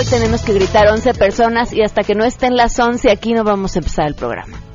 hoy tenemos que gritar 11 personas y hasta que no estén las 11 aquí no vamos a empezar el programa.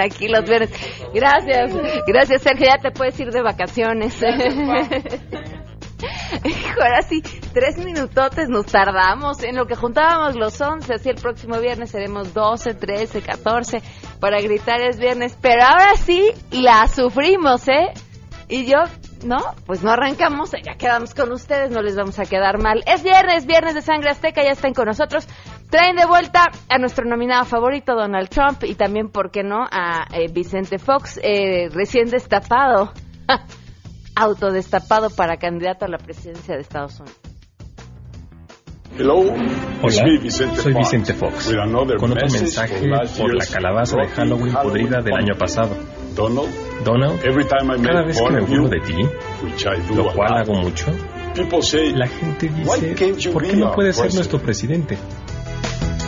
Aquí los viernes. Gracias, gracias Sergio, ya te puedes ir de vacaciones. Ahora sí, tres minutotes nos tardamos en lo que juntábamos los once, así el próximo viernes seremos 12, 13, 14 para gritar es viernes, pero ahora sí la sufrimos, ¿eh? Y yo, no, pues no arrancamos, ya quedamos con ustedes, no les vamos a quedar mal. Es viernes, viernes de Sangre Azteca, ya están con nosotros. Traen de vuelta a nuestro nominado favorito, Donald Trump, y también, ¿por qué no?, a eh, Vicente Fox, eh, recién destapado, autodestapado para candidato a la presidencia de Estados Unidos. Hola, soy Vicente Fox, con otro mensaje por la calabaza de Halloween podrida del año pasado. Donald, cada vez que me burlo de ti, lo cual hago mucho, la gente dice, ¿por qué no puedes ser nuestro presidente?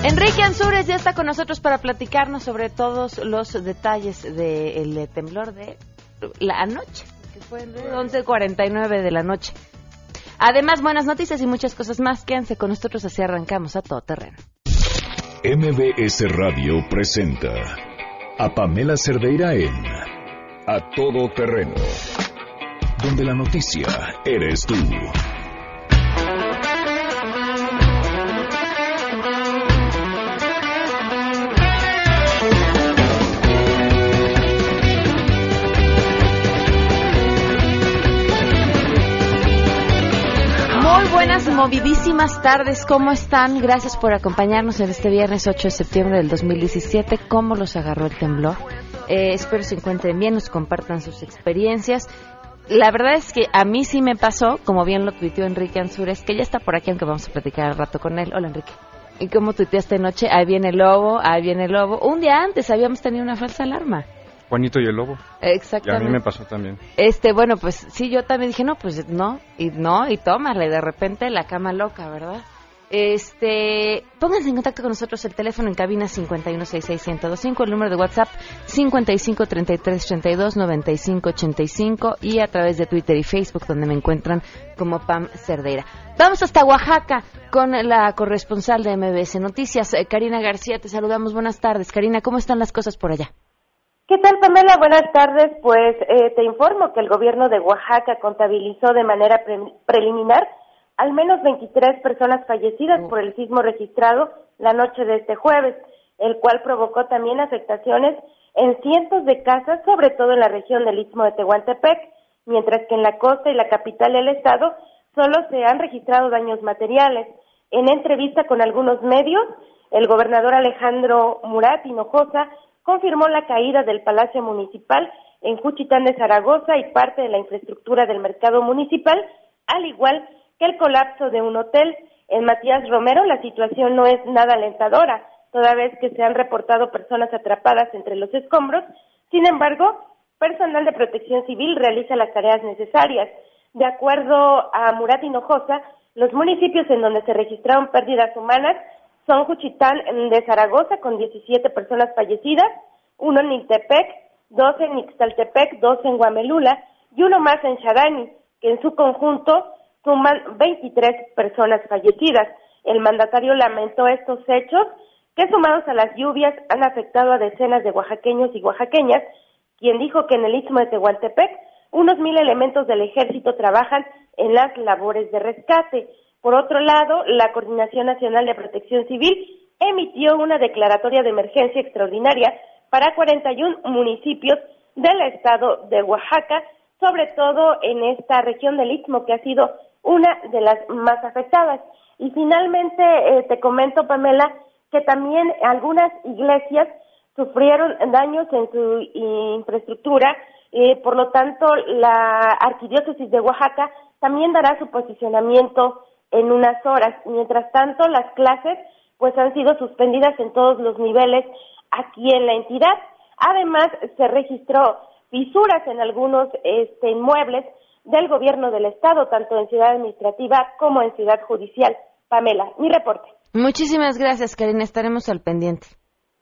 Enrique Ansures ya está con nosotros para platicarnos sobre todos los detalles del temblor de la noche, que fue el 11.49 de la noche. Además, buenas noticias y muchas cosas más. Quédense con nosotros, así arrancamos a todo terreno. MBS Radio presenta a Pamela Cerdeira en A Todo Terreno, donde la noticia eres tú. Buenas, movidísimas tardes. ¿Cómo están? Gracias por acompañarnos en este viernes 8 de septiembre del 2017. ¿Cómo los agarró el temblor? Eh, espero se encuentren bien, nos compartan sus experiencias. La verdad es que a mí sí me pasó, como bien lo tuiteó Enrique Ansures, que ya está por aquí, aunque vamos a platicar al rato con él. Hola, Enrique. ¿Y cómo tuiteaste anoche? Ahí viene el lobo, ahí viene el lobo. Un día antes habíamos tenido una falsa alarma. Juanito y el lobo. Exactamente. Y a mí me pasó también. Este, bueno, pues sí, yo también dije, no, pues no, y no, y tómale, de repente la cama loca, ¿verdad? Este, pónganse en contacto con nosotros el teléfono en cabina 5166125, el número de WhatsApp 5533329585 y a través de Twitter y Facebook donde me encuentran como Pam Cerdeira. Vamos hasta Oaxaca con la corresponsal de MBS Noticias, eh, Karina García, te saludamos, buenas tardes. Karina, ¿cómo están las cosas por allá? ¿Qué tal, Pamela? Buenas tardes. Pues eh, te informo que el gobierno de Oaxaca contabilizó de manera preliminar al menos 23 personas fallecidas por el sismo registrado la noche de este jueves, el cual provocó también afectaciones en cientos de casas, sobre todo en la región del Istmo de Tehuantepec, mientras que en la costa y la capital del estado solo se han registrado daños materiales. En entrevista con algunos medios, el gobernador Alejandro Murat Hinojosa confirmó la caída del Palacio Municipal en Juchitán de Zaragoza y parte de la infraestructura del mercado municipal, al igual que el colapso de un hotel. En Matías Romero la situación no es nada alentadora, toda vez que se han reportado personas atrapadas entre los escombros. Sin embargo, personal de protección civil realiza las tareas necesarias. De acuerdo a Murat Hinojosa, los municipios en donde se registraron pérdidas humanas son Juchitán de Zaragoza con 17 personas fallecidas, uno en Ixtepec, dos en Ixtaltepec, dos en Guamelula y uno más en Xarani, que en su conjunto suman 23 personas fallecidas. El mandatario lamentó estos hechos que sumados a las lluvias han afectado a decenas de oaxaqueños y oaxaqueñas, quien dijo que en el istmo de Tehuantepec unos mil elementos del ejército trabajan en las labores de rescate. Por otro lado, la Coordinación Nacional de Protección Civil emitió una declaratoria de emergencia extraordinaria para 41 municipios del estado de Oaxaca, sobre todo en esta región del Istmo que ha sido una de las más afectadas. Y finalmente eh, te comento, Pamela, que también algunas iglesias sufrieron daños en su infraestructura, eh, por lo tanto la arquidiócesis de Oaxaca también dará su posicionamiento en unas horas. Mientras tanto, las clases pues han sido suspendidas en todos los niveles aquí en la entidad. Además, se registró fisuras en algunos este, inmuebles del gobierno del estado, tanto en ciudad administrativa como en ciudad judicial. Pamela, mi reporte. Muchísimas gracias, Karina. Estaremos al pendiente.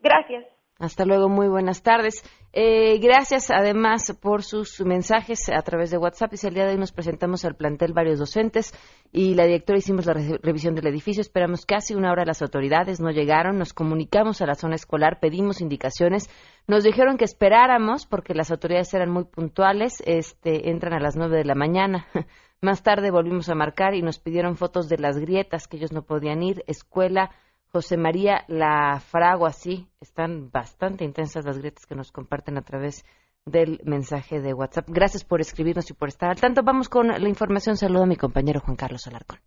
Gracias. Hasta luego, muy buenas tardes. Eh, gracias además por sus mensajes a través de WhatsApp. Y el día de hoy nos presentamos al plantel varios docentes y la directora hicimos la revisión del edificio. Esperamos casi una hora las autoridades no llegaron. Nos comunicamos a la zona escolar, pedimos indicaciones. Nos dijeron que esperáramos porque las autoridades eran muy puntuales. Este, entran a las nueve de la mañana. Más tarde volvimos a marcar y nos pidieron fotos de las grietas que ellos no podían ir. Escuela José María La Fragua, sí, están bastante intensas las grietas que nos comparten a través del mensaje de WhatsApp. Gracias por escribirnos y por estar al tanto. Vamos con la información. Saludo a mi compañero Juan Carlos Alarcón.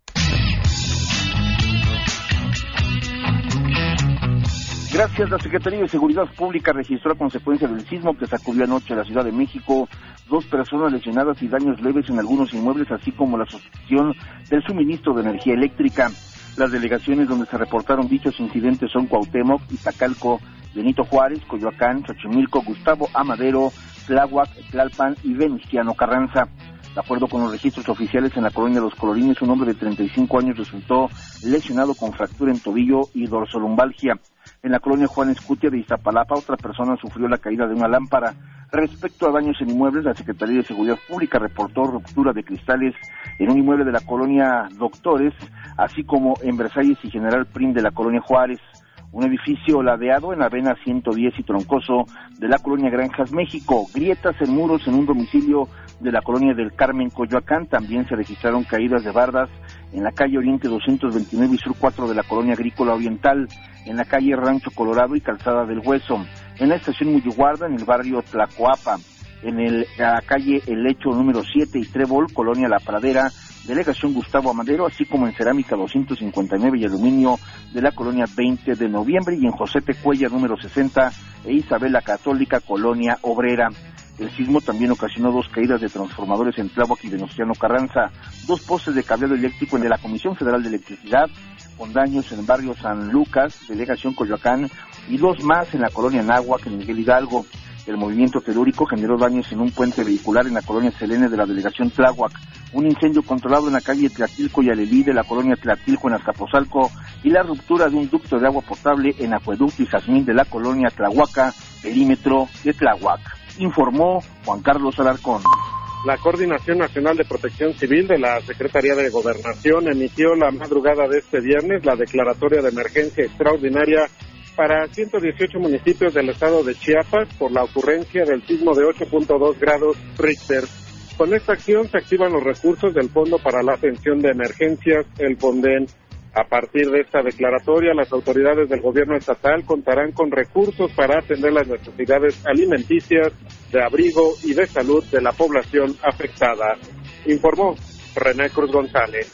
Gracias. La Secretaría de Seguridad Pública registró a consecuencia del sismo que sacudió anoche a la Ciudad de México dos personas lesionadas y daños leves en algunos inmuebles, así como la suspensión del suministro de energía eléctrica. Las delegaciones donde se reportaron dichos incidentes son Cuauhtémoc, Iztacalco, Benito Juárez, Coyoacán, Xochimilco, Gustavo Amadero, Tláhuac, Tlalpan y Venustiano Carranza. De acuerdo con los registros oficiales en la colonia de Los Colorines, un hombre de 35 años resultó lesionado con fractura en tobillo y dorsolumbalgia. En la colonia Juan Escutia de Iztapalapa, otra persona sufrió la caída de una lámpara. Respecto a daños en inmuebles, la Secretaría de Seguridad Pública reportó ruptura de cristales en un inmueble de la colonia Doctores, así como en Versalles y General Prim de la colonia Juárez un edificio ladeado en Avena 110 y Troncoso de la colonia Granjas, México. Grietas en muros en un domicilio de la colonia del Carmen, Coyoacán. También se registraron caídas de bardas en la calle Oriente 229 y Sur 4 de la colonia Agrícola Oriental, en la calle Rancho Colorado y Calzada del Hueso, en la estación Muyuguarda, en el barrio Tlacoapa, en el, la calle El Lecho número 7 y Trébol, colonia La Pradera, Delegación Gustavo Amadero, así como en Cerámica 259 y Aluminio de la colonia 20 de noviembre y en José Tecuella número 60 e Isabela Católica, colonia obrera. El sismo también ocasionó dos caídas de transformadores en Tláhuac y Venustiano Carranza, dos postes de cableado eléctrico en la Comisión Federal de Electricidad, con daños en barrio San Lucas, delegación Coyoacán, y dos más en la colonia Náhuac, en Miguel Hidalgo. El movimiento telúrico generó daños en un puente vehicular en la colonia Selene de la delegación Tláhuac, un incendio controlado en la calle Tlatilco y Alelí de la colonia Tlatilco en Azcapotzalco y la ruptura de un ducto de agua potable en Acueducto y Jazmín de la colonia Tlahuaca, perímetro de Tláhuac. Informó Juan Carlos Alarcón. La Coordinación Nacional de Protección Civil de la Secretaría de Gobernación emitió la madrugada de este viernes la declaratoria de emergencia extraordinaria para 118 municipios del estado de Chiapas por la ocurrencia del sismo de 8.2 grados Richter. Con esta acción se activan los recursos del Fondo para la Atención de Emergencias, el FONDEN. A partir de esta declaratoria, las autoridades del gobierno estatal contarán con recursos para atender las necesidades alimenticias, de abrigo y de salud de la población afectada. Informó René Cruz González.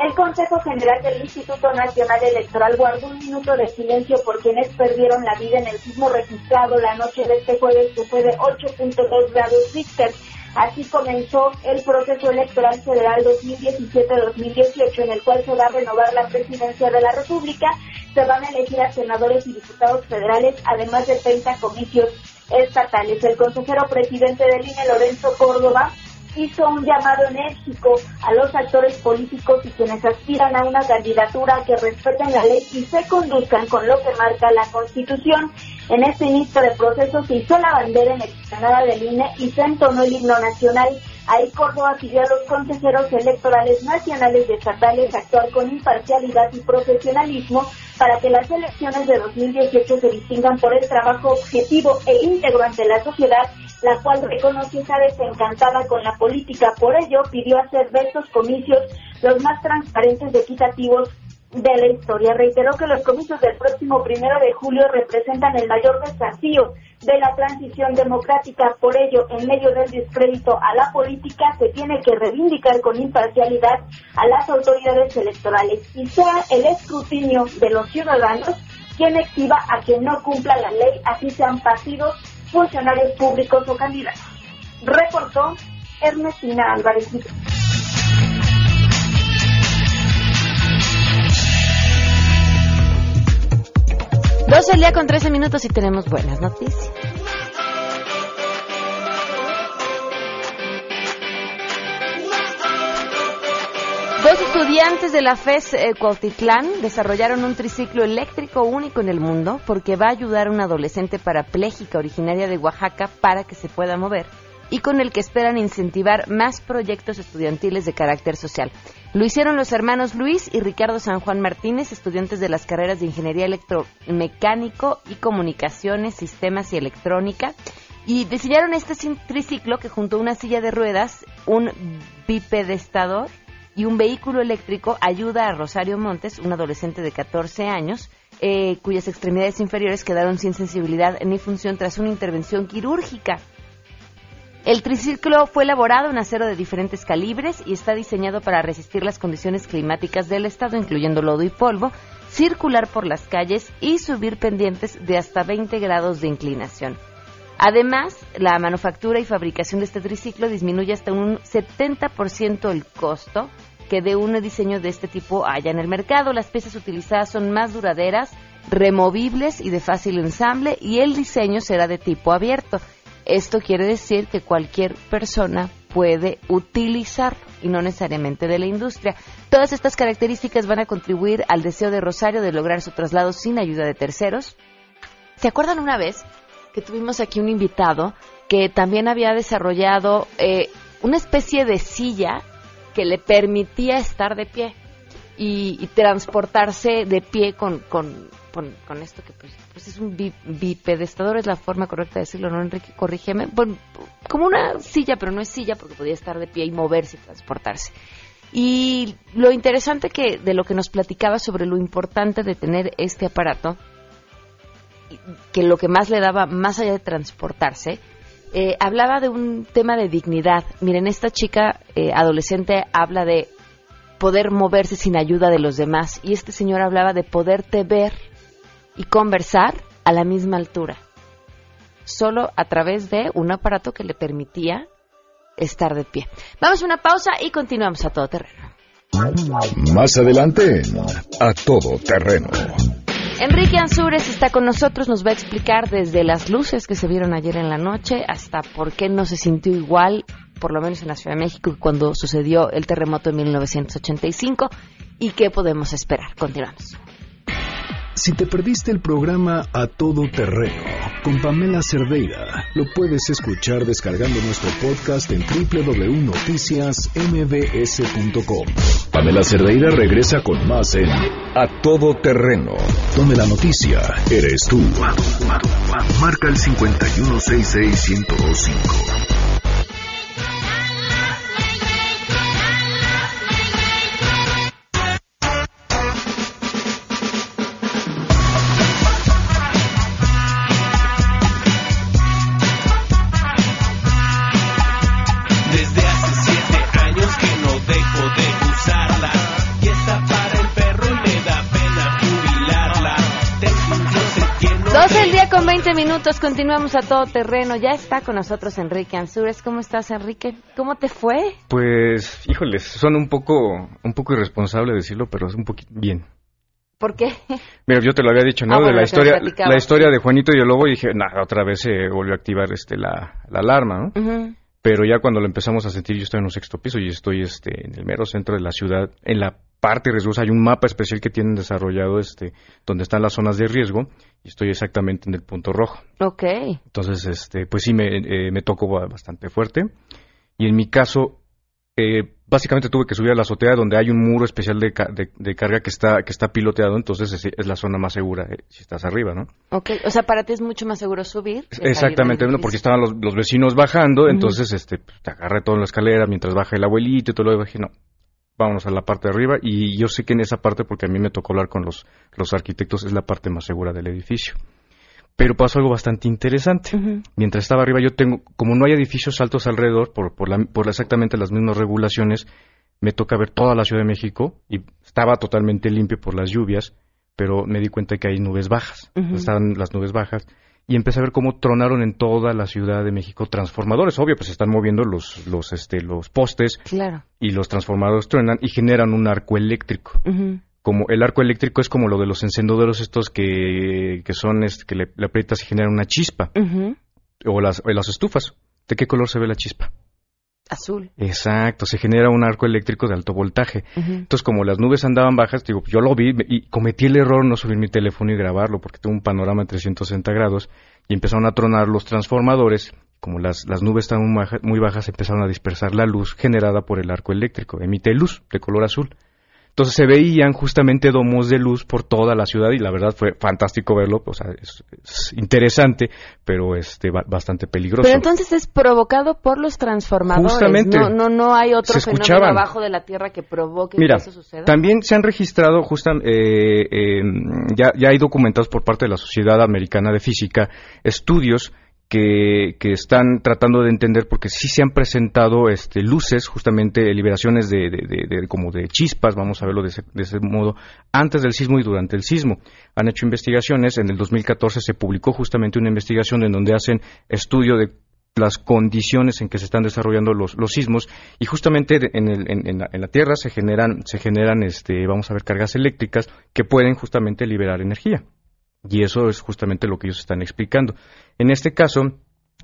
El Consejo General del Instituto Nacional Electoral guardó un minuto de silencio por quienes perdieron la vida en el sismo registrado la noche de este jueves que fue de 8.2 grados Richter. Así comenzó el proceso electoral federal 2017-2018 en el cual se va a renovar la presidencia de la República, se van a elegir a senadores y diputados federales, además de 30 comicios estatales. El consejero presidente del INE, Lorenzo Córdoba, hizo un llamado enérgico a los actores políticos y quienes aspiran a una candidatura que respeten la ley y se conduzcan con lo que marca la Constitución. En este inicio de proceso se hizo la bandera en explanada del INE y se entonó el himno nacional. Ahí Córdoba pidió a los consejeros electorales nacionales y estatales actuar con imparcialidad y profesionalismo para que las elecciones de 2018 se distingan por el trabajo objetivo e íntegro ante la sociedad, la cual reconoce está desencantada con la política. Por ello, pidió hacer de estos comicios los más transparentes y equitativos de la historia. Reiteró que los comicios del próximo primero de julio representan el mayor desafío de la transición democrática. Por ello, en medio del descrédito a la política, se tiene que reivindicar con imparcialidad a las autoridades electorales y sea el escrutinio de los ciudadanos quien exhiba a quien no cumpla la ley, así sean partidos, funcionarios públicos o candidatos. Reportó Ernestina Álvarez. 12 al día con 13 minutos y tenemos buenas noticias. Dos estudiantes de la FES eh, Cuautitlán desarrollaron un triciclo eléctrico único en el mundo porque va a ayudar a una adolescente parapléjica originaria de Oaxaca para que se pueda mover y con el que esperan incentivar más proyectos estudiantiles de carácter social. Lo hicieron los hermanos Luis y Ricardo San Juan Martínez, estudiantes de las carreras de Ingeniería Electromecánico y Comunicaciones, Sistemas y Electrónica, y diseñaron este triciclo que junto a una silla de ruedas, un bipedestador y un vehículo eléctrico ayuda a Rosario Montes, un adolescente de 14 años, eh, cuyas extremidades inferiores quedaron sin sensibilidad ni función tras una intervención quirúrgica. El triciclo fue elaborado en acero de diferentes calibres y está diseñado para resistir las condiciones climáticas del estado, incluyendo lodo y polvo, circular por las calles y subir pendientes de hasta 20 grados de inclinación. Además, la manufactura y fabricación de este triciclo disminuye hasta un 70% el costo que de un diseño de este tipo haya en el mercado. Las piezas utilizadas son más duraderas, removibles y de fácil ensamble y el diseño será de tipo abierto. Esto quiere decir que cualquier persona puede utilizarlo y no necesariamente de la industria. Todas estas características van a contribuir al deseo de Rosario de lograr su traslado sin ayuda de terceros. ¿Se acuerdan una vez que tuvimos aquí un invitado que también había desarrollado eh, una especie de silla que le permitía estar de pie y, transportarse de pie con, con, con, esto que pues, pues es un bipedestador, es la forma correcta de decirlo, ¿no, Enrique? Corrígeme. como una silla, pero no es silla porque podía estar de pie y moverse y transportarse. Y lo interesante que de lo que nos platicaba sobre lo importante de tener este aparato, que lo que más le daba, más allá de transportarse, eh, hablaba de un tema de dignidad. Miren, esta chica eh, adolescente habla de poder moverse sin ayuda de los demás y este señor hablaba de poderte ver y conversar a la misma altura, solo a través de un aparato que le permitía estar de pie. Vamos a una pausa y continuamos a todo terreno. Más adelante, a todo terreno. Enrique Ansures está con nosotros, nos va a explicar desde las luces que se vieron ayer en la noche hasta por qué no se sintió igual, por lo menos en la Ciudad de México, cuando sucedió el terremoto en 1985 y qué podemos esperar. Continuamos. Si te perdiste el programa A Todo Terreno con Pamela Cerdeira, lo puedes escuchar descargando nuestro podcast en www.noticiasmbs.com. Pamela Cerdeira regresa con más en A Todo Terreno, donde la noticia eres tú. Marca el 5166125. 20 minutos, continuamos a todo terreno. Ya está con nosotros Enrique Ansures. ¿Cómo estás, Enrique? ¿Cómo te fue? Pues, híjoles, son un poco, un poco irresponsable decirlo, pero es un poquito bien. ¿Por qué? Mira, yo te lo había dicho, ¿no? Ah, de la historia, la historia de Juanito y el Lobo y dije, nada, otra vez se volvió a activar este la, alarma, ¿no? Pero ya cuando lo empezamos a sentir, yo estoy en un sexto piso y estoy este en el mero centro de la ciudad, en la parte de riesgos. Hay un mapa especial que tienen desarrollado este, donde están las zonas de riesgo y estoy exactamente en el punto rojo. Ok. Entonces, este, pues sí, me, eh, me tocó bastante fuerte. Y en mi caso, eh, básicamente tuve que subir a la azotea donde hay un muro especial de, carga que está que está piloteado, entonces es, la zona más segura eh, si estás arriba, ¿no? Ok, o sea, para ti es mucho más seguro subir. Exactamente, porque estaban los, vecinos bajando, entonces este pues, te agarré todo en la escalera mientras baja el abuelito y todo lo demás, no, vámonos a la parte de arriba y yo sé que en esa parte, porque a mí me tocó hablar con los, los arquitectos, es la parte más segura del edificio. Pero pasó algo bastante interesante. Mientras estaba arriba, yo tengo, como no hay edificios altos alrededor, por, por, la, por exactamente las mismas regulaciones, me toca ver toda la Ciudad de México y estaba totalmente limpio por las lluvias, pero me di cuenta que hay nubes bajas. Estaban las nubes bajas y empecé a ver cómo tronaron en toda la Ciudad de México transformadores. Obvio, pues están moviendo los, los, este, los postes claro. y los transformadores truenan y generan un arco eléctrico como el arco eléctrico es como lo de los encendedores estos que, que son este, que le, aprietas y generan una chispa o las, las estufas ¿de qué color se ve la chispa? Azul. Exacto se genera un arco eléctrico de alto voltaje. Entonces como las nubes andaban bajas digo yo lo vi y cometí el error no subir mi teléfono y grabarlo porque tengo un panorama de 360 grados y empezaron a tronar los transformadores como las, las nubes estaban muy bajas, muy bajas empezaron a dispersar la luz generada por el arco eléctrico. Emite luz de color azul entonces se veían justamente domos de luz por toda la ciudad y la verdad fue fantástico verlo, o sea, es, interesante, pero este bastante peligroso. Pero entonces es provocado por los transformadores, justamente, no, no, no hay otro fenómeno abajo de la Tierra que provoque que eso suceda. También se han registrado, justamente, eh, ya, ya hay documentados por parte de la Sociedad Americana de Física estudios que, están tratando de entender porque sí se han presentado este, luces, justamente liberaciones de, como de chispas, vamos a verlo de ese, modo, antes del sismo y durante el sismo. Han hecho investigaciones, en el 2014 se publicó justamente una investigación en donde hacen estudio de las condiciones en que se están desarrollando los, los sismos y justamente en, en, la, en, la, Tierra se generan, se generan este, vamos a ver, cargas eléctricas que pueden justamente liberar energía. Y eso es justamente lo que ellos están explicando. En este caso,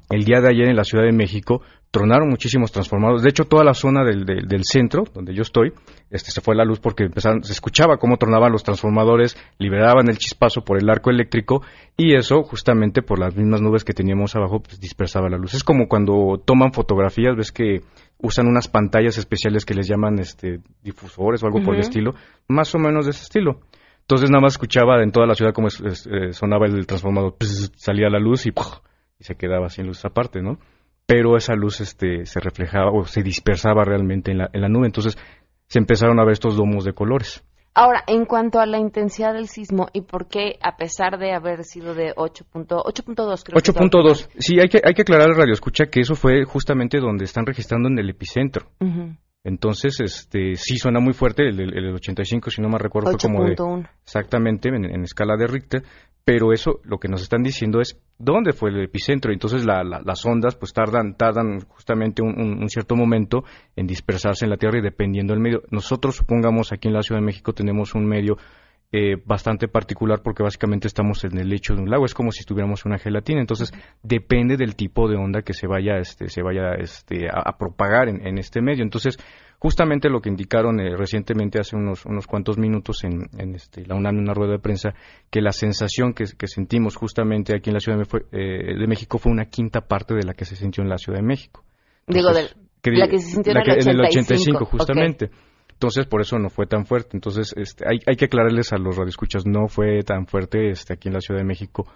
el día de ayer en la Ciudad de México tronaron muchísimos transformadores. De hecho, toda la zona del, del, centro, donde yo estoy, este, se fue la luz porque empezaron, se escuchaba cómo tronaban los transformadores, liberaban el chispazo por el arco eléctrico y eso, justamente por las mismas nubes que teníamos abajo, pues dispersaba la luz. Es como cuando toman fotografías, ves que usan unas pantallas especiales que les llaman este, difusores o algo por el estilo, más o menos de ese estilo. Entonces nada más escuchaba en toda la ciudad cómo eh, sonaba el transformador, salía la luz y, y, se quedaba sin luz aparte, ¿no? Pero esa luz este, se reflejaba o se dispersaba realmente en la, en la nube, entonces se empezaron a ver estos domos de colores. Ahora, en cuanto a la intensidad del sismo y por qué, a pesar de haber sido de 8.2, creo 8.2, sí, hay que, hay que aclarar al radio escucha que eso fue justamente donde están registrando en el epicentro. Entonces, este, sí suena muy fuerte, el, el, 85, si no me recuerdo, fue como de... Exactamente, en, escala de Richter, pero eso lo que nos están diciendo es dónde fue el epicentro. Entonces, las ondas pues tardan, tardan justamente un, cierto momento en dispersarse en la Tierra y dependiendo del medio. Nosotros, supongamos, aquí en la Ciudad de México tenemos un medio eh, bastante particular porque básicamente estamos en el lecho de un lago, es como si estuviéramos en una gelatina, entonces depende del tipo de onda que se vaya, este, se vaya este, a, propagar en, este medio. Entonces, justamente lo que indicaron eh, recientemente hace unos, unos cuantos minutos en, este, la UNAM en una rueda de prensa, que la sensación que, sentimos justamente aquí en la Ciudad de, eh, México fue una quinta parte de la que se sintió en la Ciudad de México. Digo, de, la que se sintió en, el 85. justamente. Entonces, por eso no fue tan fuerte. Entonces, este, hay, hay que aclararles a los radioescuchas, no fue tan fuerte este, aquí en la Ciudad de México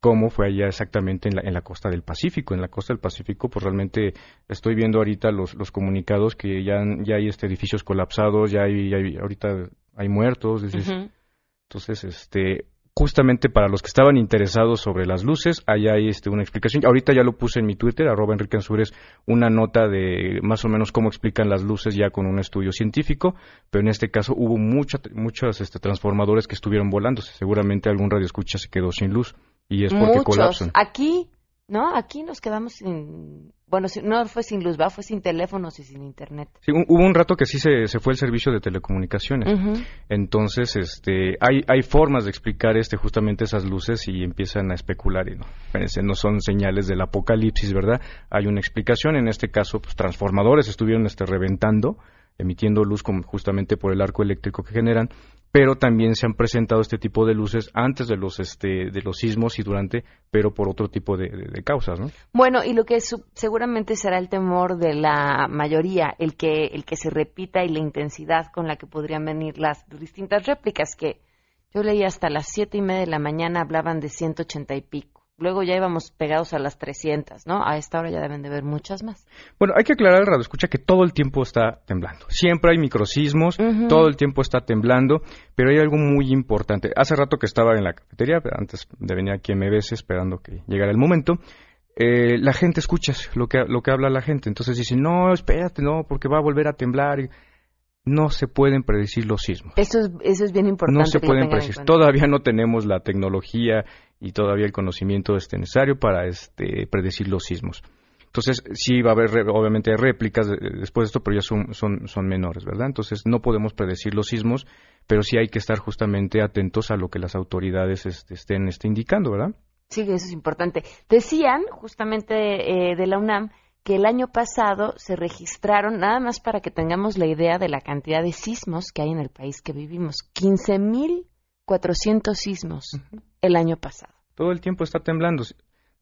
como fue allá exactamente en la, en la costa del Pacífico. En la costa del Pacífico, pues realmente estoy viendo ahorita los, los comunicados que ya, ya hay este, edificios colapsados, ya hay, hay ahorita hay muertos. Entonces, este, justamente para los que estaban interesados sobre las luces, ahí hay este, una explicación. Ahorita ya lo puse en mi Twitter, arroba Enrique Ansures, una nota de más o menos cómo explican las luces ya con un estudio científico, pero en este caso hubo muchos muchos este, transformadores que estuvieron volando. Seguramente algún radio escucha se quedó sin luz y es porque colapsan. Aquí ¿no? Aquí nos quedamos sin, bueno, no fue sin luz, ¿va? fue sin teléfonos y sin internet. Sí, hubo un rato que sí se, se fue el servicio de telecomunicaciones. Entonces, este, hay, hay formas de explicar este justamente esas luces y empiezan a especular y no, no son señales del apocalipsis, ¿verdad? Hay una explicación, en este caso, pues transformadores estuvieron este, reventando emitiendo luz justamente por el arco eléctrico que generan, pero también se han presentado este tipo de luces antes de los este de los sismos y durante, pero por otro tipo de, causas, ¿no? Bueno, y lo que seguramente será el temor de la mayoría, el que el que se repita y la intensidad con la que podrían venir las distintas réplicas que yo leí hasta las siete y media de la mañana hablaban de 180 y pico luego ya íbamos pegados a las 300, ¿no? A esta hora ya deben de ver muchas más. Bueno, hay que aclarar al radio escucha que todo el tiempo está temblando. Siempre hay microsismos, todo el tiempo está temblando, pero hay algo muy importante. Hace rato que estaba en la cafetería, antes de venir aquí a MBS esperando que llegara el momento, eh, la gente escucha lo que, lo que habla la gente. Entonces dicen, no, espérate, no, porque va a volver a temblar no se pueden predecir los sismos. Eso es, eso es bien importante. No se pueden predecir. Todavía no tenemos la tecnología y todavía el conocimiento este necesario para este, predecir los sismos. Entonces, sí va a haber, obviamente, réplicas después de esto, pero ya son, son, son menores, ¿verdad? Entonces, no podemos predecir los sismos, pero sí hay que estar justamente atentos a lo que las autoridades este, estén este, indicando, ¿verdad? Sí, eso es importante. Decían, justamente eh, de la UNAM, que el año pasado se registraron, nada más para que tengamos la idea de la cantidad de sismos que hay en el país que vivimos, 15.400 sismos el año pasado. Todo el tiempo está temblando.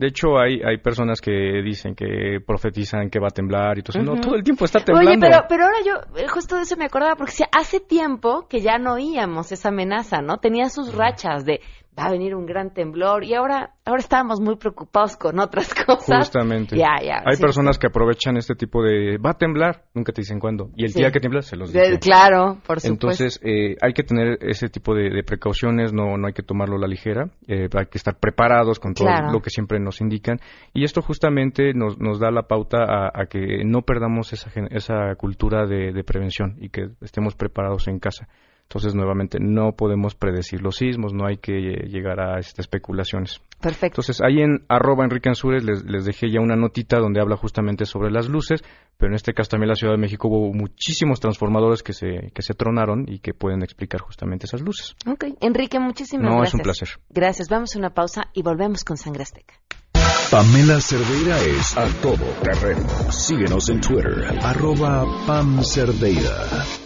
De hecho, hay, hay personas que dicen que profetizan que va a temblar y todo eso. No, todo el tiempo está temblando. Oye, pero, pero ahora yo eh, justo de eso me acordaba, porque hace tiempo que ya no oíamos esa amenaza, ¿no? Tenía sus rachas de va a venir un gran temblor y ahora ahora estábamos muy preocupados con otras cosas. Justamente. Hay personas que aprovechan este tipo de va a temblar, nunca te dicen cuándo y el día que tiembla se los dicen. claro, por supuesto. Entonces eh, hay que tener ese tipo de, precauciones, no no hay que tomarlo a la ligera, eh, hay que estar preparados con todo lo que siempre nos indican y esto justamente nos, nos da la pauta a, que no perdamos esa esa cultura de prevención y que estemos preparados en casa. Entonces, nuevamente, no podemos predecir los sismos, no hay que llegar a estas especulaciones. Perfecto. Entonces, ahí en arroba Enrique Ansures les, les, dejé ya una notita donde habla justamente sobre las luces, pero en este caso también en la Ciudad de México hubo muchísimos transformadores que se, que se tronaron y que pueden explicar justamente esas luces. Ok. Enrique, muchísimas gracias. No, es un placer. Gracias. Vamos a una pausa y volvemos con Sangre Azteca. Pamela Cerdeira es a todo terreno. Síguenos en Twitter, arroba Pam Cerdeira.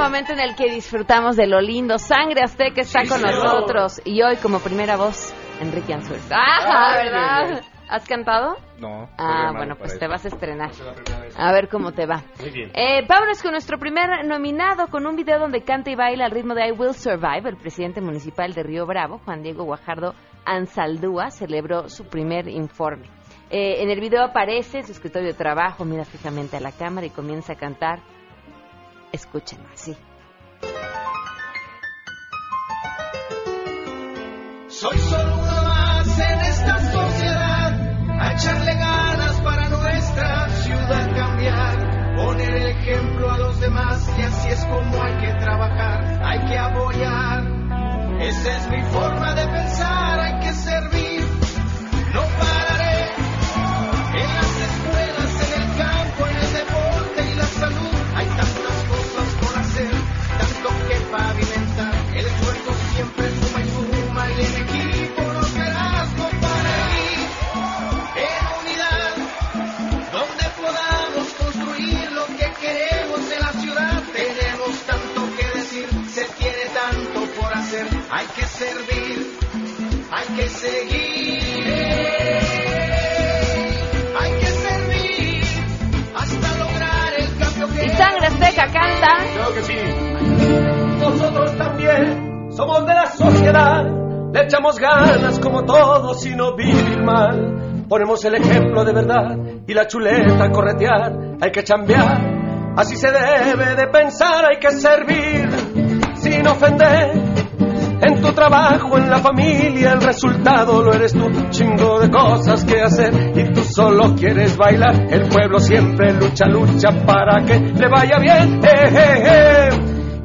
Momento en el que disfrutamos de lo lindo. Sangre Azteca está con nosotros. Y hoy, como primera voz, Enrique Ansures. ¡Ah, verdad! ¿Has cantado? No. Ah, bueno, pues te vas a estrenar. A ver cómo te va. Muy bien. Eh, vámonos con nuestro primer nominado con un video donde canta y baila al ritmo de I Will Survive. El presidente municipal de Río Bravo, Juan Diego Guajardo Ansaldúa, celebró su primer informe. Eh, en el video aparece su escritorio de trabajo, mira fijamente a la cámara y comienza a cantar Escúchenlo así. Soy solo que servir, hay que seguir. Hay que servir hasta lograr el cambio que... Y sangre azteca canta. Creo que sí nosotros también somos de la sociedad. Le echamos ganas como todos y no vivir mal. Ponemos el ejemplo de verdad y la chuleta a corretear. Hay que chambear, así se debe de pensar, hay que servir sin ofender. En tu trabajo, en la familia, el resultado lo eres tú. Chingo de cosas que hacer y tú solo quieres bailar. El pueblo siempre lucha, lucha para que le vaya bien. Eh, eh, eh.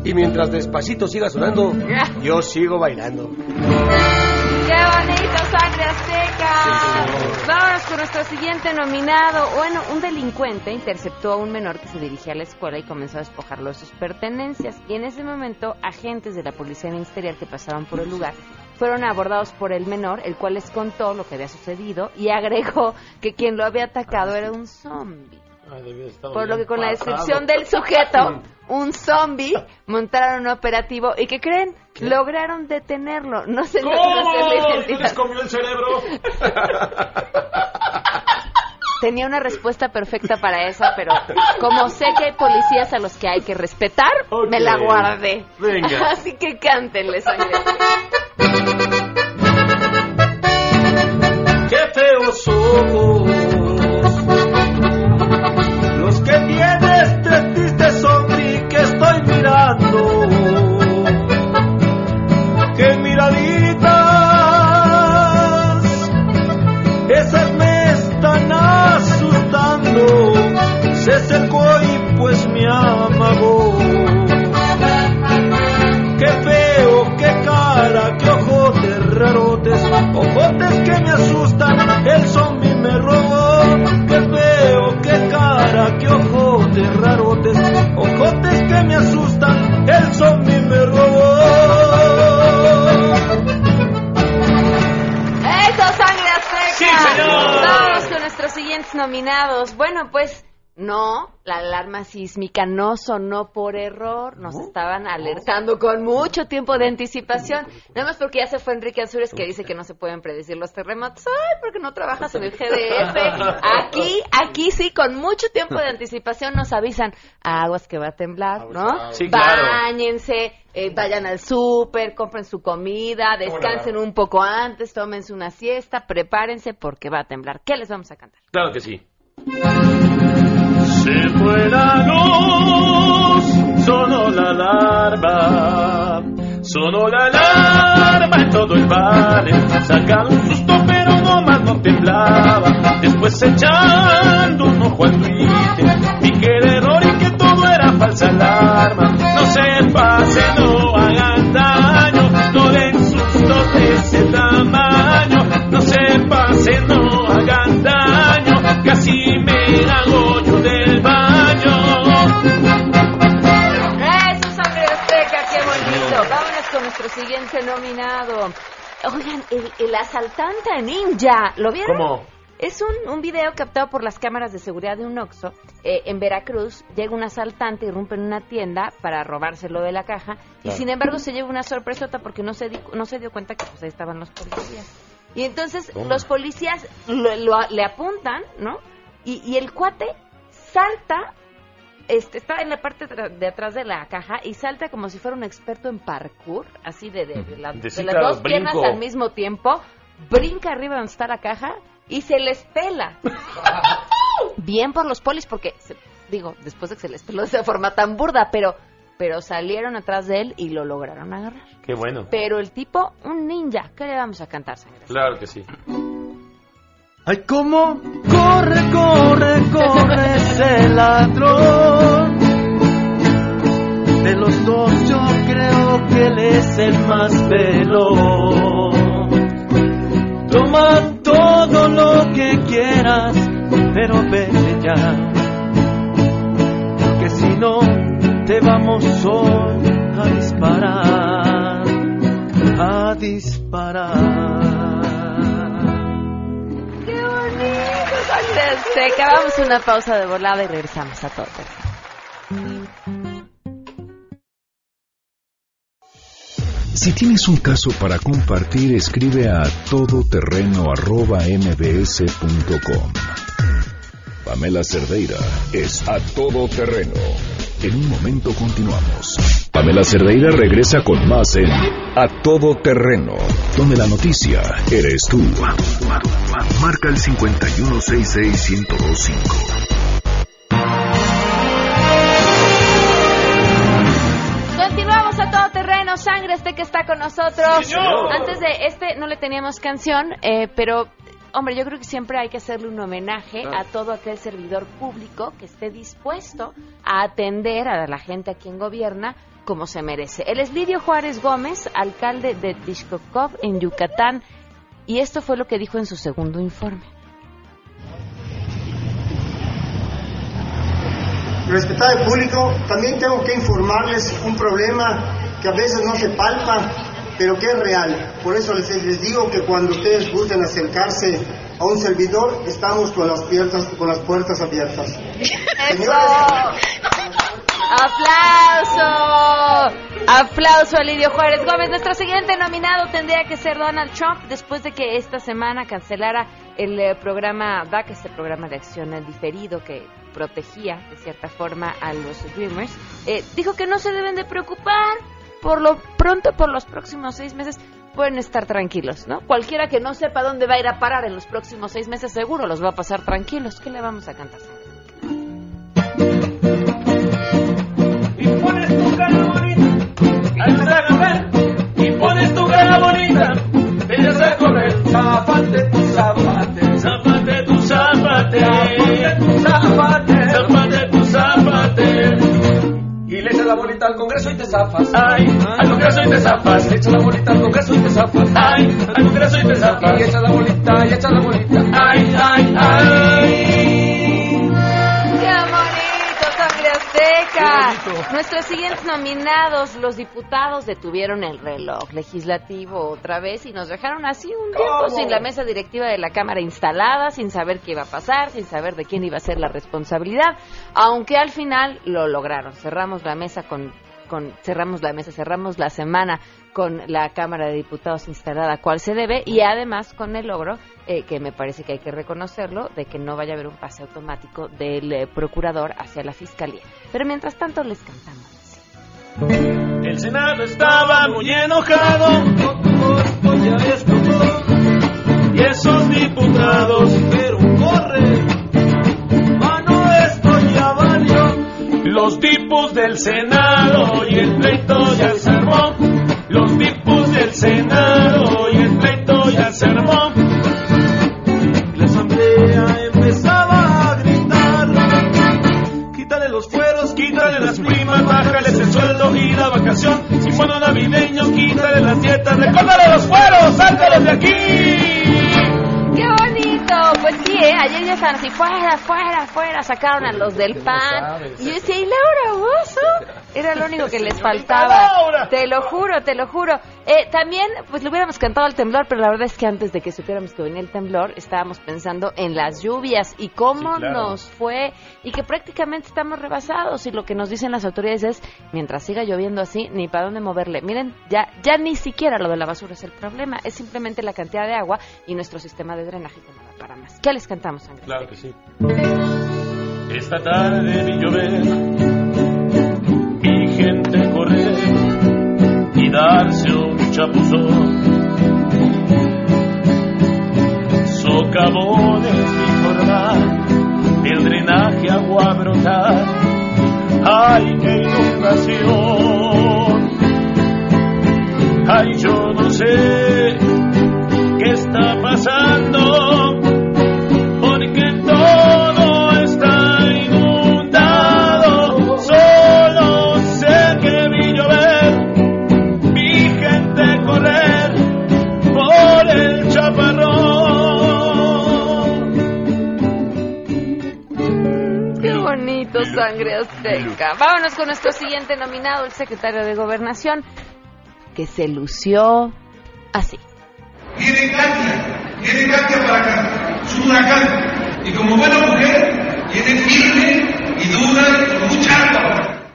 Y mientras despacito siga sonando, yo sigo bailando. ¡Qué bonito, sangre azteca! Vámonos con nuestro siguiente nominado. Bueno, un delincuente interceptó a un menor que se dirigía a la escuela y comenzó a despojarlo de sus pertenencias. Y en ese momento, agentes de la policía ministerial que pasaban por el lugar fueron abordados por el menor, el cual les contó lo que había sucedido y agregó que quien lo había atacado era un zombie. Por lo que con la descripción del sujeto, un zombie, montaron un operativo y que creen, lograron detenerlo. No se ¿Cómo? ¿Les comió el cerebro? Tenía una respuesta perfecta para eso, pero como sé que hay policías a los que hay que respetar, me la guardé. Venga. Así que cántenle, sangre. Alarma sísmica no sonó por error. Nos estaban alertando con mucho tiempo de anticipación. Nada más porque ya se fue Enrique Azures que dice que no se pueden predecir los terremotos. Ay, porque no trabajas en el GDF. Aquí, aquí sí, con mucho tiempo de anticipación nos avisan aguas que va a temblar, ¿no? Sí, claro. Báñense, eh, vayan al súper, compren su comida, descansen un poco antes, tómense una siesta, prepárense porque va a temblar. ¿Qué les vamos a cantar? Claro que sí. Se fue la luz, sonó la alarma, sonó la alarma en todo el barrio. Sacaron un susto, pero no más no temblaba. Después echando un ojo al Twitter, vi que era error y que todo era falsa alarma. No se pasen, no siguiente nominado. Oigan, el, el asaltante ninja, ¿lo vieron? ¿Cómo? Es un, un video captado por las cámaras de seguridad de un Oxxo eh, en Veracruz. Llega un asaltante, irrumpe en una tienda para robárselo de la caja y sin embargo se lleva una sorpresota porque no se, di- no se dio cuenta que pues ahí estaban los policías. Y entonces los policías lo- lo- le apuntan, ¿no? Y, y el cuate salta, este, está en la parte de atrás de la caja y salta como si fuera un experto en parkour, así de, de, de la- De de sí, las claro, dos piernas al mismo tiempo, brinca arriba donde está la caja y se les pela. Bien por los polis, porque, se- digo, después de que se les peló de esa forma tan burda, pero, pero salieron atrás de él y lo lograron agarrar. Qué bueno. Pero el tipo, un ninja, ¿qué le vamos a cantar, sangre? Claro que sí. Ay, cómo corre, corre, corre ese ladrón. De los dos yo creo que él es el más veloz. Toma todo lo que quieras, pero vete ya. Porque si no, te vamos hoy a disparar, a disparar. Sangre azteca! Vamos una pausa de volada y regresamos a todo. Si tienes un caso para compartir, escribe a todoterreno.mbs.com. Pamela Cerdeira es a todoterreno. En un momento continuamos. Pamela Cerdeira regresa con más en A Todo Terreno, donde la noticia eres tú. Marca el 5166125. Continuamos a todo terreno, sangre Azteca está con nosotros. Antes de este no le teníamos canción, eh, pero hombre, yo creo que siempre hay que hacerle un homenaje a todo aquel servidor público que esté dispuesto a atender a la gente a quien gobierna como se merece. Él es Lidio Juárez Gómez, alcalde de Tishkokov en Yucatán, y esto fue lo que dijo en su segundo informe. Respetado público, también tengo que informarles un problema que a veces no se palpa, pero que es real. Por eso les, les digo que cuando ustedes gusten acercarse a un servidor, estamos con las, puertas, con las puertas abiertas. ¡Aplauso! Aplauso a Lidio Juárez Gómez. Nuestro siguiente nominado tendría que ser Donald Trump después de que esta semana cancelara el eh, programa DAC, este programa de acción diferido que protegía de cierta forma a los Dreamers. Eh, dijo que no se deben de preocupar. Por lo pronto, por los próximos seis meses, pueden estar tranquilos, ¿no? Cualquiera que no sepa dónde va a ir a parar en los próximos seis meses, seguro los va a pasar tranquilos. ¿Qué le vamos a cantar? La bolita. Ay. Y echas la bolita, y echas la bolita. Ay, ay, ay. Nuestros siguientes nominados, los diputados detuvieron el reloj legislativo otra vez y nos dejaron así un tiempo sin la mesa directiva de la Cámara instalada, sin saber qué iba a pasar, sin saber de quién iba a ser la responsabilidad, aunque al final lo lograron. Cerramos la mesa con cerramos la mesa, cerramos la semana con la Cámara de Diputados instalada cual se debe y además con el logro, eh, que me parece que hay que reconocerlo, de que no vaya a haber un pase automático del eh, procurador hacia la Fiscalía. Pero mientras tanto les cantamos. El Senado estaba muy enojado y esos diputados pero corre Los tipos del Senado y el pleito ya se armó. Los tipos del Senado y el pleito ya se armó. La asamblea empezaba a gritar. Quítale los fueros, quítale las primas, bájales el sueldo y la vacación. Si fueron navideños, quítale las dietas, recórdale los fueros, estaban así, fuera, fuera, fuera, sacaron a los del PAN. Y yo decía, ¿y Laura Bozo? Era lo único que les faltaba. Te lo juro, te lo juro. Eh, también, pues le hubiéramos cantado al temblor, pero la verdad es que antes de que supiéramos que venía el temblor, estábamos pensando en las lluvias y cómo nos fue y que prácticamente estamos rebasados y lo que nos dicen las autoridades es, mientras siga lloviendo así, ni para dónde moverle. Miren, ya, ya ni siquiera lo de la basura es el problema, es simplemente la cantidad de agua y nuestro sistema de drenaje que nada para más. ¿Qué les cantamos, Ángel? Claro que sí. Esta tarde vi llover gente correr y darse un chapuzón. Socavones y formar, nominado, el secretario de Gobernación, que se lució así. Viene Katia, viene Katia para acá, su huracán. Y como buena mujer, viene firme y dura y agua.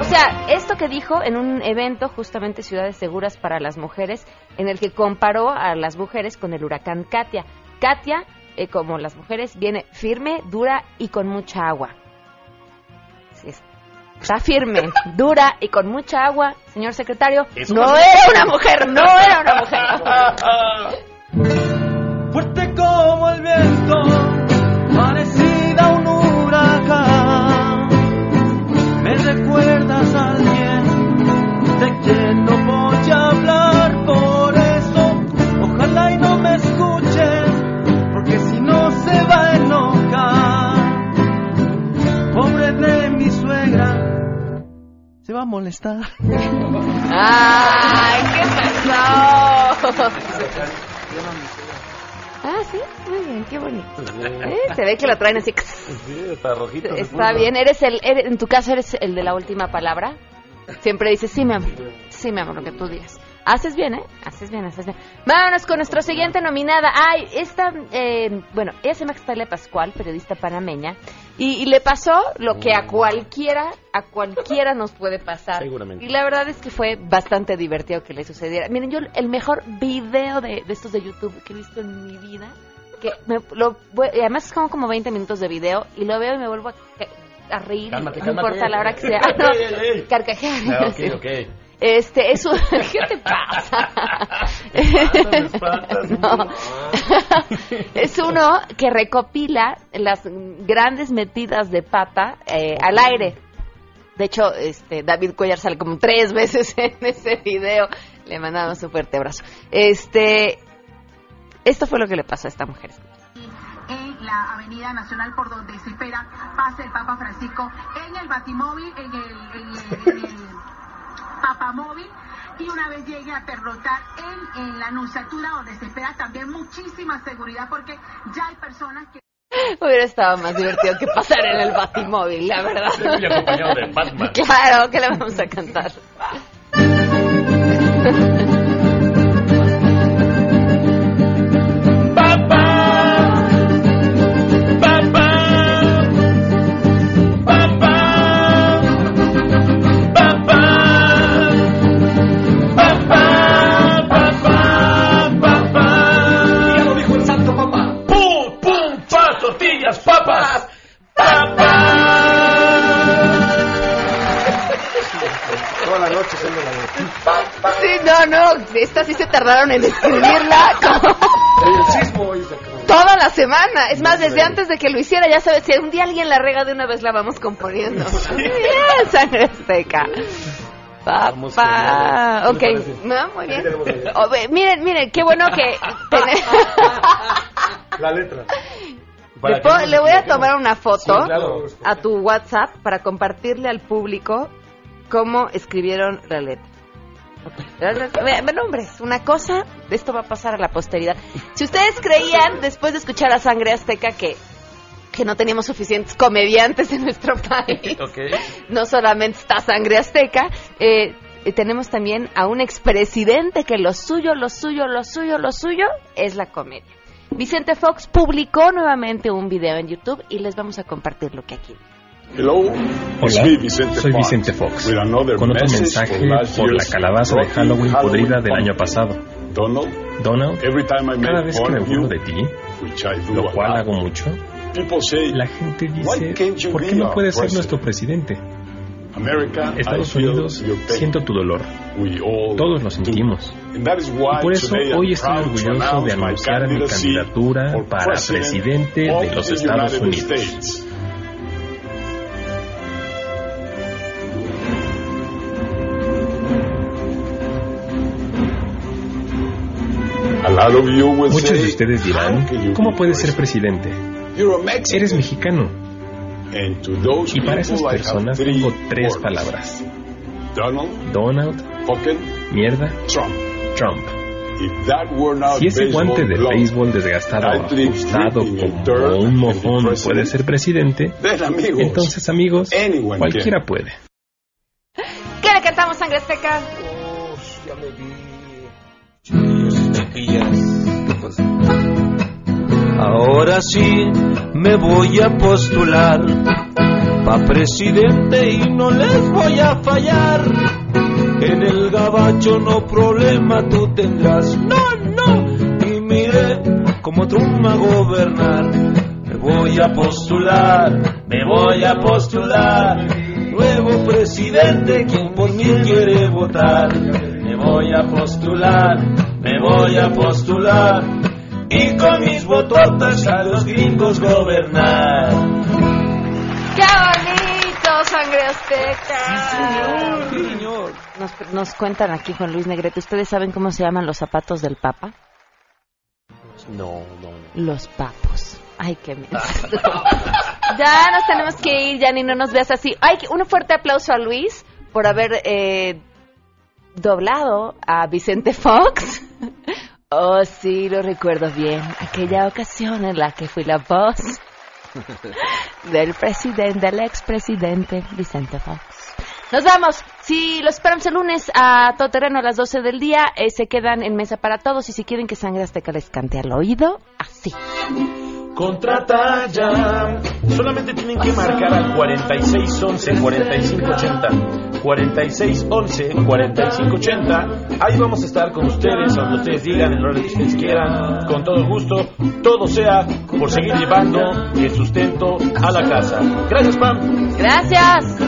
O sea, esto que dijo en un evento justamente Ciudades Seguras para las Mujeres, en el que comparó a las mujeres con el huracán Katia. Katia, eh, como las mujeres, viene firme, dura y con mucha agua. Está firme, dura y con mucha agua, señor secretario. No era una mujer, no era una mujer. Fuerte como el viento, ¿Eh? Se ve que lo traen así. Sí, está rojito. Está bien, eres el, en tu caso eres el de la última palabra. Siempre dices, sí, mi amor, sí, mi amor, lo que tú digas. Haces bien, ¿eh? Haces bien, haces bien. Vámonos con nuestra siguiente nominada. Ay, esta, eh, bueno, ella se llama Pascual, periodista panameña, y, le pasó lo que a cualquiera, a cualquiera nos puede pasar. Seguramente. Y la verdad es que fue bastante divertido que le sucediera. Miren, yo el mejor video de, estos de YouTube que he visto en mi vida, que me, lo, además es como, como 20 minutos de video, y lo veo y me vuelvo a a reír, no importa la hora que sea. Ah, carcajear. Ah. Este, es un... ¿Qué te pasa? no. es uno que recopila las grandes metidas de pata eh, al aire. De hecho, este, David Cuellar sale como tres veces en ese video. Le mandamos un fuerte abrazo. Este, esto fue lo que le pasó a esta mujer en la Avenida Nacional por donde se espera pase el Papa Francisco en el Batimóvil, en el, en el, Papamóvil y una vez llegue a perrotar en, en la anunciatura donde se espera también muchísima seguridad porque ya hay personas que Hubiera estado más divertido que pasar en el Batimóvil, la verdad. Muy acompañado de Batman. Claro, que le vamos a cantar. Sí, no, no, esta sí se tardaron en escribirla. Toda la semana. Es más, desde antes de que lo hiciera, ya sabes, si un día alguien la rega de una vez la vamos componiendo. Muy bien, sangre azteca. Papá. Ok, no, muy bien. Miren, miren, qué bueno que... La letra. Le, voy a tomar una foto a tu WhatsApp para compartirle al público cómo escribieron la letra. Bueno, hombre, una cosa, esto va a pasar a la posteridad. Si ustedes creían, después de escuchar a Sangre Azteca, que, que no teníamos suficientes comediantes en nuestro país, no solamente está Sangre Azteca, eh, tenemos también a un expresidente que lo suyo, lo suyo, lo suyo, lo suyo es la comedia. Vicente Fox publicó nuevamente un video en YouTube y les vamos a compartir lo que aquí. Hola, soy Vicente Fox, con otro mensaje por la calabaza de Halloween podrida del año pasado. Donald, cada vez que me burlo de ti, lo cual hago mucho, la gente dice, ¿por qué no puedes ser nuestro presidente? Estados Unidos, siento tu dolor. Todos lo sentimos. Y por eso hoy estoy orgulloso de anunciar mi candidatura para presidente de los Estados Unidos. Muchos de ustedes dirán, ¿cómo puedes ser presidente? Eres mexicano. Y para esas personas tengo tres palabras. Donald, mierda, Trump. Si ese guante de béisbol desgastado ajustado como un mojón puede ser presidente, entonces amigos, cualquiera puede. ¿Qué le cantamos, Sangre Azteca? Ahora sí me voy a postular pa' presidente y no les voy a fallar. En el gabacho no problema tú tendrás, no, no. Y mire como Trump a gobernar. Me voy a postular, me voy a postular. Nuevo presidente, quien por mí quiere votar. Me voy a postular, me voy a postular y con mis bototas a los gringos gobernar. ¡Qué bonito, sangre azteca! Sí, señor. Nos, nos cuentan aquí Juan Luis Negrete, ¿ustedes saben cómo se llaman los zapatos del Papa? No, no. Los papos. Ay, qué miedo. ya nos tenemos que ir, ya ni no nos veas así. Ay, un fuerte aplauso a Luis por haber eh, doblado a Vicente Fox. Oh, sí, lo recuerdo bien. Aquella ocasión en la que fui la voz del presidente, del expresidente Vicente Fox. Nos vamos. Si los esperamos el lunes a todo terreno a las 12 del día, eh, se quedan en mesa para todos. Y si quieren que Sangre Azteca les cante al oído, así. Contrata ya. Solamente tienen que marcar al 4611-4580. 4611-4580. Ahí vamos a estar con ustedes, donde ustedes digan, en hora que ustedes quieran, con todo gusto. Todo sea por seguir llevando el sustento a la casa. Gracias, Pam. Gracias.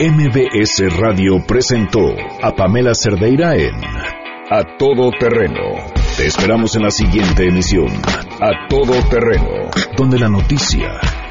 MBS Radio presentó a Pamela Cerdeira en A Todo Terreno. Te esperamos en la siguiente emisión, A Todo Terreno, donde la noticia